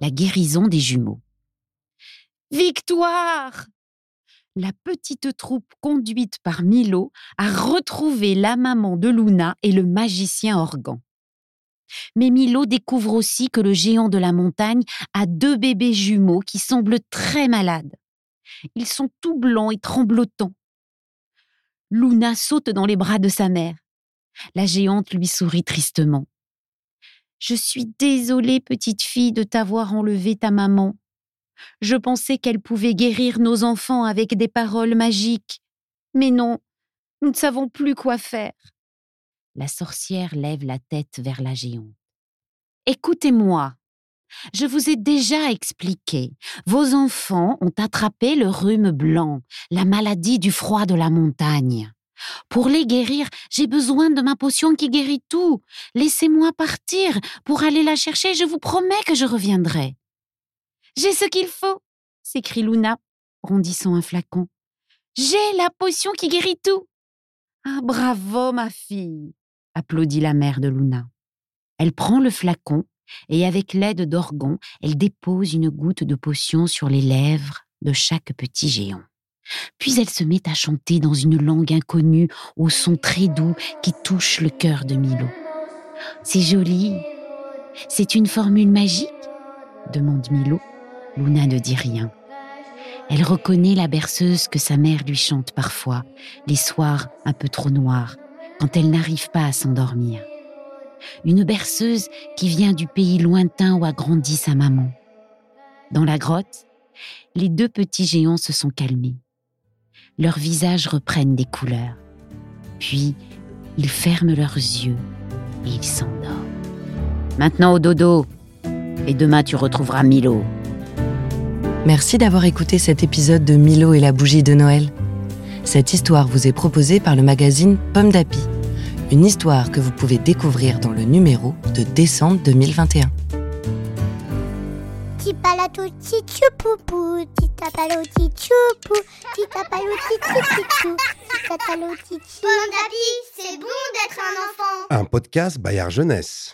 La guérison des jumeaux. Victoire La petite troupe conduite par Milo a retrouvé la maman de Luna et le magicien Organ. Mais Milo découvre aussi que le géant de la montagne a deux bébés jumeaux qui semblent très malades. Ils sont tout blancs et tremblotants. Luna saute dans les bras de sa mère. La géante lui sourit tristement. Je suis désolée, petite fille, de t'avoir enlevé ta maman. Je pensais qu'elle pouvait guérir nos enfants avec des paroles magiques. Mais non, nous ne savons plus quoi faire. La sorcière lève la tête vers la géante. Écoutez-moi. Je vous ai déjà expliqué. Vos enfants ont attrapé le rhume blanc, la maladie du froid de la montagne. Pour les guérir, j'ai besoin de ma potion qui guérit tout. Laissez-moi partir pour aller la chercher, je vous promets que je reviendrai. J'ai ce qu'il faut, s'écrie Luna, rondissant un flacon. J'ai la potion qui guérit tout. Ah, bravo, ma fille, applaudit la mère de Luna. Elle prend le flacon et avec l'aide d'Orgon, elle dépose une goutte de potion sur les lèvres de chaque petit géant. Puis elle se met à chanter dans une langue inconnue, au son très doux qui touche le cœur de Milo. C'est joli. C'est une formule magique? demande Milo. Luna ne dit rien. Elle reconnaît la berceuse que sa mère lui chante parfois, les soirs un peu trop noirs, quand elle n'arrive pas à s'endormir. Une berceuse qui vient du pays lointain où a grandi sa maman. Dans la grotte, les deux petits géants se sont calmés leurs visages reprennent des couleurs. Puis, ils ferment leurs yeux et ils s'endorment. Maintenant au dodo. Et demain, tu retrouveras Milo. Merci d'avoir écouté cet épisode de Milo et la bougie de Noël. Cette histoire vous est proposée par le magazine Pomme d'Api. Une histoire que vous pouvez découvrir dans le numéro de décembre 2021. Tipalato tichupupu, titapalo tichupu, titapalo tichichichou, titatalo tichi. Pomme d'api, c'est bon d'être un enfant. Un podcast Bayard Jeunesse.